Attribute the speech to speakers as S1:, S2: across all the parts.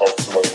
S1: optimum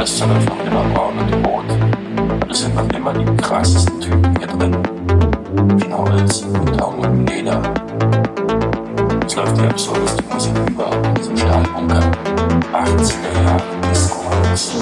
S2: das sondern von immer Braun und rot. Boot. Das sind dann immer die krassesten Typen hier drin. Genau Wilson und Tom und Leder. Es läuft die absurdeste Musik überhaupt in diesem Stahlbunker. 18er Jahre Disco-House.